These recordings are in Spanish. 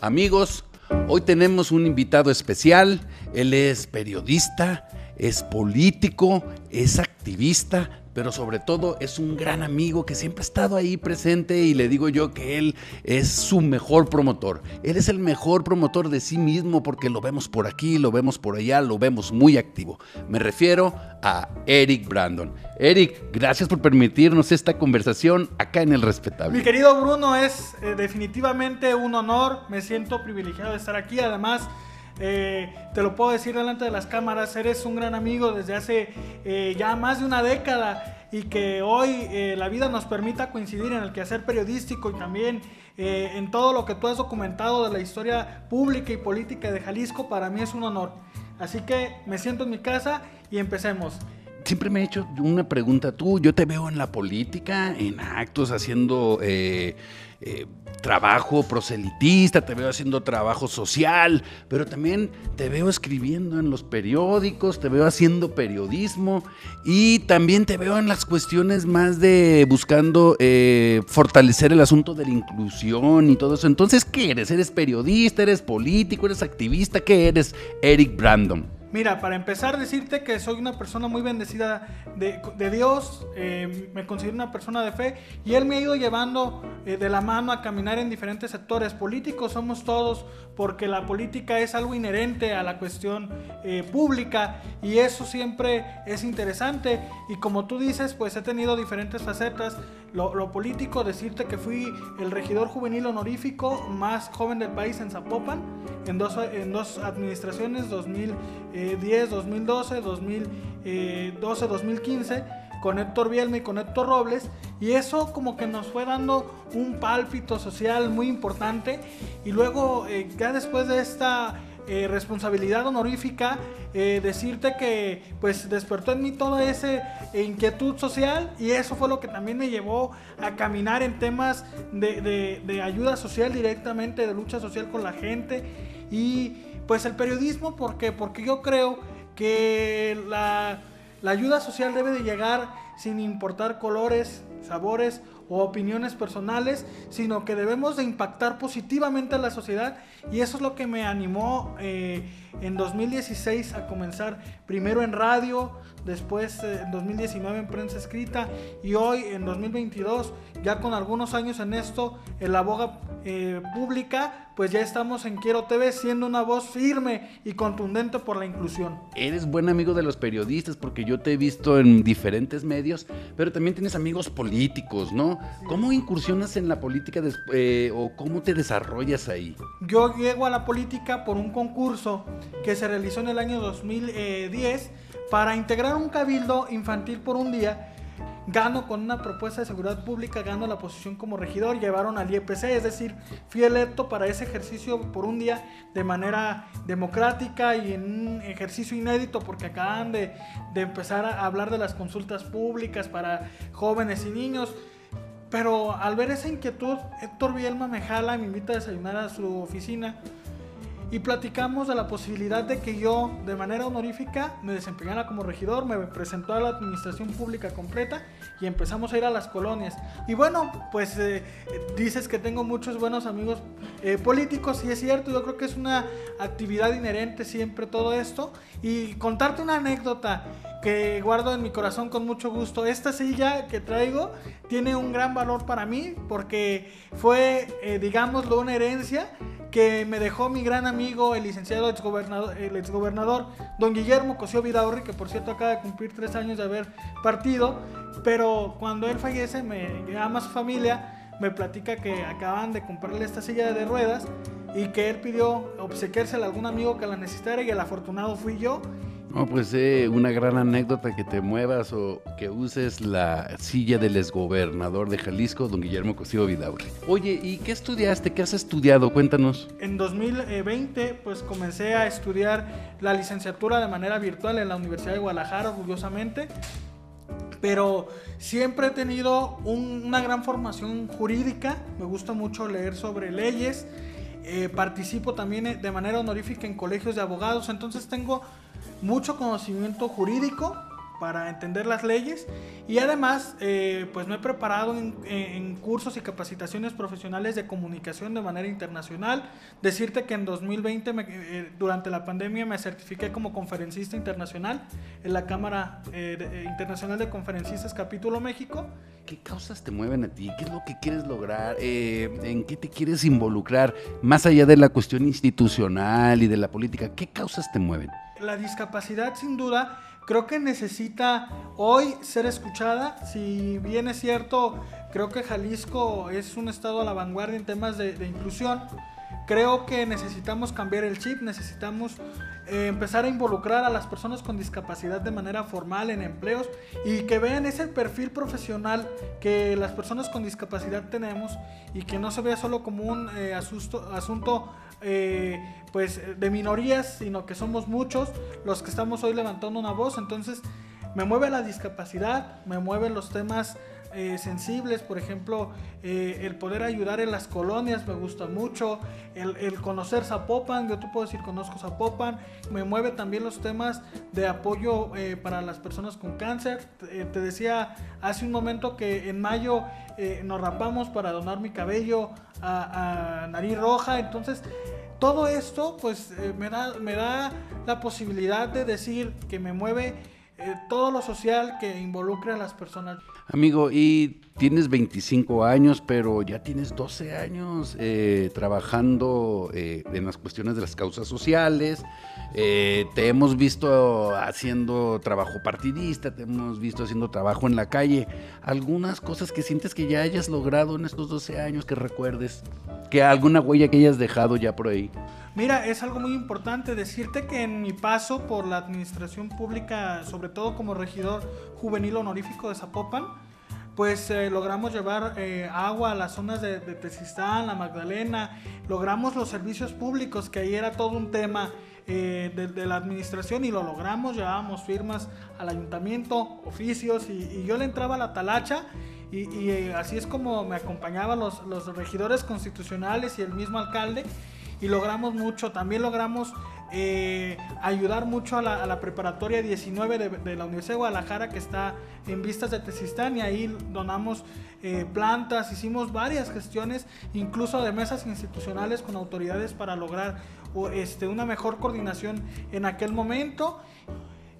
Amigos, hoy tenemos un invitado especial. Él es periodista, es político, es activista, pero sobre todo es un gran amigo que siempre ha estado ahí presente y le digo yo que él es su mejor promotor. Él es el mejor promotor de sí mismo porque lo vemos por aquí, lo vemos por allá, lo vemos muy activo. Me refiero a Eric Brandon. Eric, gracias por permitirnos esta conversación acá en El Respetable. Mi querido Bruno, es eh, definitivamente un honor, me siento privilegiado de estar aquí, además... Eh, te lo puedo decir delante de las cámaras, eres un gran amigo desde hace eh, ya más de una década y que hoy eh, la vida nos permita coincidir en el quehacer periodístico y también en todo lo que tú has documentado de la historia pública y política de Jalisco, para mí es un honor. Así que me siento en mi casa y empecemos siempre me he hecho una pregunta. Tú, yo te veo en la política, en actos, haciendo eh, trabajo proselitista, te veo haciendo trabajo social, pero también te veo escribiendo en los periódicos, te veo haciendo periodismo y también te veo en las cuestiones más de buscando eh, fortalecer el asunto de la inclusión y todo eso. Entonces, ¿qué eres? ¿Eres periodista? ¿Eres político? ¿Eres activista? ¿Qué eres, Eric Brandon? Mira, para empezar, decirte que soy una persona muy bendecida de, Dios, eh, me considero una persona de fe y Él me ha ido llevando eh, de la mano a caminar en diferentes sectores. Políticos somos todos porque la política es algo inherente a la cuestión eh, pública y eso siempre es interesante. Y como tú dices, pues he tenido diferentes facetas lo, político, decirte que fui el regidor juvenil honorífico más joven del país en Zapopan, en dos, en dos administraciones, 2010, 2012, 2012, 2015 con Héctor Bielma y con Héctor Robles y eso como que nos fue dando un pálpito social muy importante y luego eh, ya después de esta eh, responsabilidad honorífica, eh, decirte que pues despertó en mí toda esa inquietud social y eso fue lo que también me llevó a caminar en temas de, ayuda social directamente, de lucha social con la gente y pues el periodismo, ¿por qué? Porque yo creo que la, la ayuda social debe de llegar sin importar colores, sabores o opiniones personales, sino que debemos de impactar positivamente a la sociedad y eso es lo que me animó eh, en 2016 a comenzar primero en radio, después eh, en 2019 en prensa escrita y hoy en 2022 ya con algunos años en esto en la boga eh, pública pues ya estamos en Quiero TV siendo una voz firme y contundente por la inclusión. Eres buen amigo de los periodistas porque yo te he visto en diferentes medios, pero también tienes amigos políticos, ¿no? ¿Cómo incursionas en la política eh, o cómo te desarrollas ahí? Yo llego a la política por un concurso que se realizó en el año 2010 para integrar un cabildo infantil por un día gano con una propuesta de seguridad pública, gano la posición como regidor, llevaron al IEPC, es decir, fui electo para ese ejercicio por un día de manera democrática y en un ejercicio inédito porque acaban de, de empezar a hablar de las consultas públicas para jóvenes y niños. Pero al ver esa inquietud, Héctor Bielma me jala, me invita a desayunar a su oficina y platicamos de la posibilidad de que yo, de manera honorífica, me desempeñara como regidor, me presentó a la administración pública completa y empezamos a ir a las colonias. Y bueno, pues eh, dices que tengo muchos buenos amigos eh, políticos y es cierto, yo creo que es una actividad inherente siempre todo esto. Y contarte una anécdota guardo en mi corazón con mucho gusto. Esta silla que traigo tiene un gran valor para mí porque fue, eh, digámoslo, una herencia que me dejó mi gran amigo, el licenciado exgobernador, el exgobernador don Guillermo Cosío Vidaurri, que por cierto acaba de cumplir tres años de haber partido, pero cuando él fallece me llama a su familia, me platica que acaban de comprarle esta silla de ruedas y que él pidió obsequiársela a algún amigo que la necesitara y el afortunado fui yo no, pues eh, una gran anécdota que te muevas o que uses la silla del exgobernador de Jalisco, don Guillermo Cosío Vidaurre. Oye, ¿y qué estudiaste? ¿Qué has estudiado? Cuéntanos. En 2020, pues comencé a estudiar la licenciatura de manera virtual en la Universidad de Guadalajara, orgullosamente. Pero siempre he tenido una gran formación jurídica. Me gusta mucho leer sobre leyes. Eh, participo también de manera honorífica en colegios de abogados. Entonces tengo mucho conocimiento jurídico para entender las leyes y además eh, pues me he preparado en, cursos y capacitaciones profesionales de comunicación de manera internacional. Decirte que en 2020 eh, durante la pandemia me certifiqué como conferencista internacional en la Cámara eh, Internacional de Conferencistas Capítulo México. ¿Qué causas te mueven a ti? ¿Qué es lo que quieres lograr? ¿En qué te quieres involucrar? Más allá de la cuestión institucional y de la política, ¿qué causas te mueven? La discapacidad sin duda creo que necesita hoy ser escuchada. Si bien es cierto, creo que Jalisco es un estado a la vanguardia en temas de, inclusión. Creo que necesitamos cambiar el chip, necesitamos eh, empezar a involucrar a las personas con discapacidad de manera formal en empleos y que vean ese perfil profesional que las personas con discapacidad tenemos y que no se vea solo como un eh, asunto eh, pues de minorías, sino que somos muchos los que estamos hoy levantando una voz. Entonces me mueve la discapacidad, me mueven los temas eh, sensibles, por ejemplo, eh, el poder ayudar en las colonias me gusta mucho, el, conocer Zapopan, yo te puedo decir conozco Zapopan, me mueve también los temas de apoyo para las personas con cáncer. te decía hace un momento que en mayo nos rapamos para donar mi cabello a, a nariz roja, entonces todo esto pues eh, me, da, me da la posibilidad de decir que me mueve eh, todo lo social que involucra a las personas. Amigo, y tienes 25 años, pero ya tienes 12 años eh, trabajando en las cuestiones de las causas sociales. te hemos visto haciendo trabajo partidista, te hemos visto haciendo trabajo en la calle. ¿Algunas cosas que sientes que ya hayas logrado en estos 12 años que recuerdes? que alguna huella que hayas dejado ya por ahí. Mira, es algo muy importante decirte que en mi paso por la administración pública, sobre todo como regidor juvenil honorífico de Zapopan, pues eh, logramos llevar eh, agua a las zonas de, de la Magdalena, logramos los servicios públicos, que ahí era todo un tema eh, de, la administración y lo logramos, llevábamos firmas al ayuntamiento, oficios y, y yo le entraba a la talacha y, eh, así es como me acompañaban los, los, regidores constitucionales y el mismo alcalde y logramos mucho. También logramos eh, ayudar mucho a la, preparatoria 19 de, la Universidad de Guadalajara que está en vistas de Tezistán y ahí donamos eh, plantas, hicimos varias gestiones, incluso de mesas institucionales con autoridades para lograr este, una mejor coordinación en aquel momento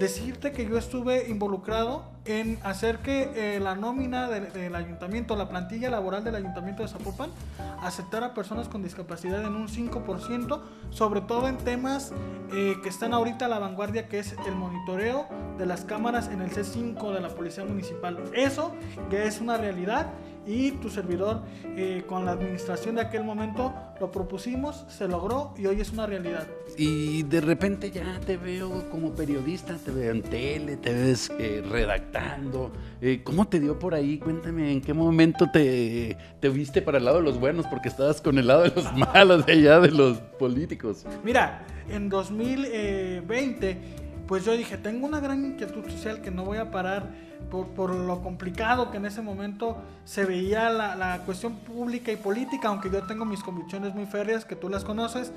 decirte que yo estuve involucrado en hacer que eh, la nómina del, ayuntamiento, la plantilla laboral del ayuntamiento de Zapopan, aceptara personas con discapacidad en un 5%, sobre todo en temas eh, que están ahorita a la vanguardia, que es el monitoreo de las cámaras en el C5 de la Policía Municipal. Eso que es una realidad y tu servidor eh, con la administración de aquel momento lo propusimos, se logró y hoy es una realidad. Y de repente ya te veo como periodista, te veo en tele, te ves eh, redactando. Eh, ¿Cómo te dio por ahí? Cuéntame, ¿en qué momento te, te viste para el lado de los buenos? Porque estabas con el lado de los malos, de allá de los políticos. Mira, en 2020, pues yo dije, tengo una gran inquietud social que no voy a parar por, lo complicado que en ese momento se veía la, cuestión pública y política, aunque yo tengo mis convicciones muy férreas, que tú las conoces,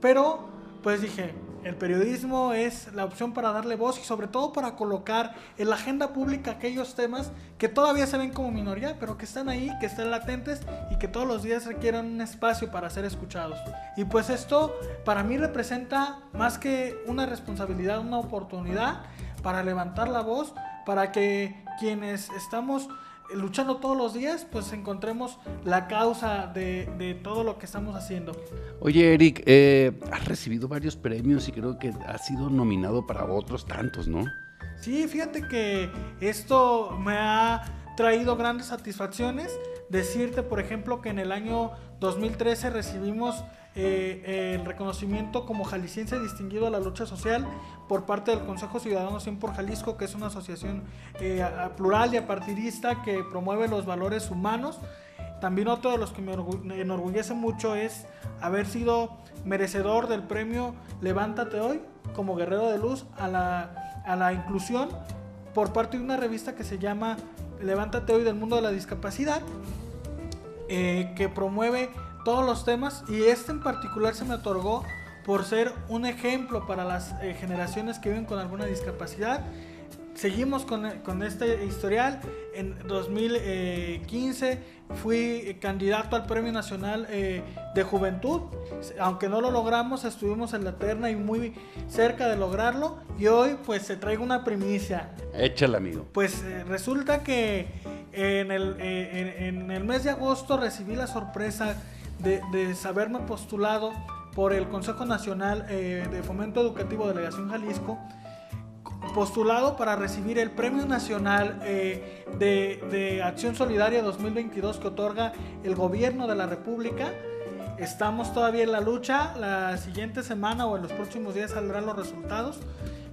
pero pues dije, el periodismo es la opción para darle voz y sobre todo para colocar en la agenda pública aquellos temas que todavía se ven como minoría, pero que están ahí, que están latentes y que todos los días requieren un espacio para ser escuchados. Y pues esto para mí representa más que una responsabilidad, una oportunidad para levantar la voz para que quienes estamos luchando todos los días, pues encontremos la causa de, todo lo que estamos haciendo. Oye, Eric, eh, has recibido varios premios y creo que has sido nominado para otros tantos, ¿no? Sí, fíjate que esto me ha traído grandes satisfacciones. Decirte, por ejemplo, que en el año 2013 recibimos eh, el reconocimiento como jalisciense distinguido a la lucha social por parte del Consejo Ciudadano 100 por Jalisco, que es una asociación eh, plural y apartidista que promueve los valores humanos. También otro de los que me enorgullece mucho es haber sido merecedor del premio Levántate Hoy como guerrero de luz a la, a la inclusión por parte de una revista que se llama Levántate Hoy del Mundo de la Discapacidad, eh, que promueve todos los temas y este en particular se me otorgó por ser un ejemplo para las eh, generaciones que viven con alguna discapacidad. seguimos con, con, este historial. En 2015 fui candidato al Premio Nacional eh, de Juventud. Aunque no lo logramos, estuvimos en la terna y muy cerca de lograrlo. Y hoy pues se traigo una primicia. Échale, amigo. Pues eh, resulta que en el, eh, en, el, mes de agosto recibí la sorpresa de, de saberme postulado por el Consejo Nacional de Fomento Educativo Delegación Jalisco postulado para recibir el Premio Nacional eh, de, Acción Solidaria 2022 que otorga el Gobierno de la República. Estamos todavía en la lucha, la siguiente semana o en los próximos días saldrán los resultados,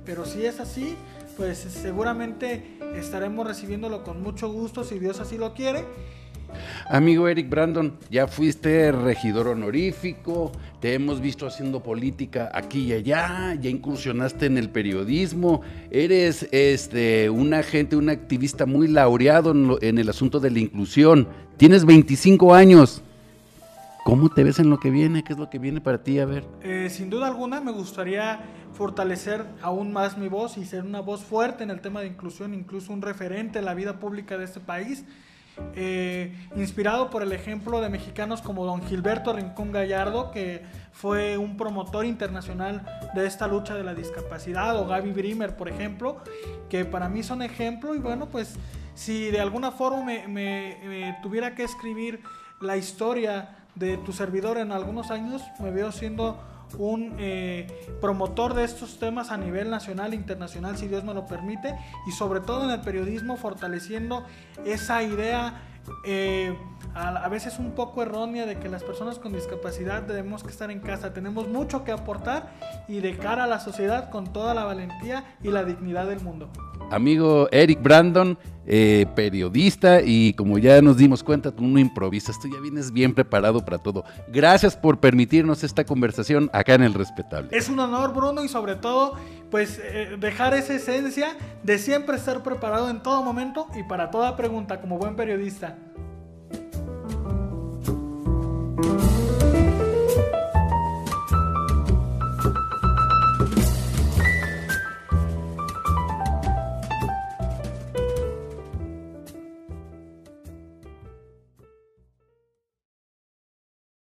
pero si es así, pues seguramente estaremos recibiéndolo con mucho gusto si Dios así lo quiere Amigo Eric Brandon, ya fuiste regidor honorífico, te hemos visto haciendo política aquí y allá, ya incursionaste en el periodismo, eres este, un agente, un activista muy laureado en, el asunto de la inclusión, tienes 25 años. ¿Cómo te ves en lo que viene? ¿Qué es lo que viene para ti? A ver. Eh, sin duda alguna me gustaría fortalecer aún más mi voz y ser una voz fuerte en el tema de inclusión, incluso un referente en la vida pública de este país. Eh, inspirado por el ejemplo de mexicanos como don Gilberto Rincón Gallardo, que fue un promotor internacional de esta lucha de la discapacidad, o Gaby Brimer, por ejemplo, que para mí son ejemplo. Y bueno, pues si de alguna forma me, tuviera que escribir la historia de tu servidor en algunos años, me veo siendo un eh, promotor de estos temas a nivel nacional e internacional, si Dios me lo permite, y sobre todo en el periodismo fortaleciendo esa idea eh, a, veces un poco errónea de que las personas con discapacidad debemos que estar en casa. Tenemos mucho que aportar y de cara a la sociedad con toda la valentía y la dignidad del mundo amigo Eric Brandon, eh, periodista y como ya nos dimos cuenta, tú no improvisas, tú ya vienes bien preparado para todo. Gracias por permitirnos esta conversación acá en El Respetable. Es un honor, Bruno, y sobre todo, pues eh, dejar esa esencia de siempre estar preparado en todo momento y para toda pregunta como buen periodista.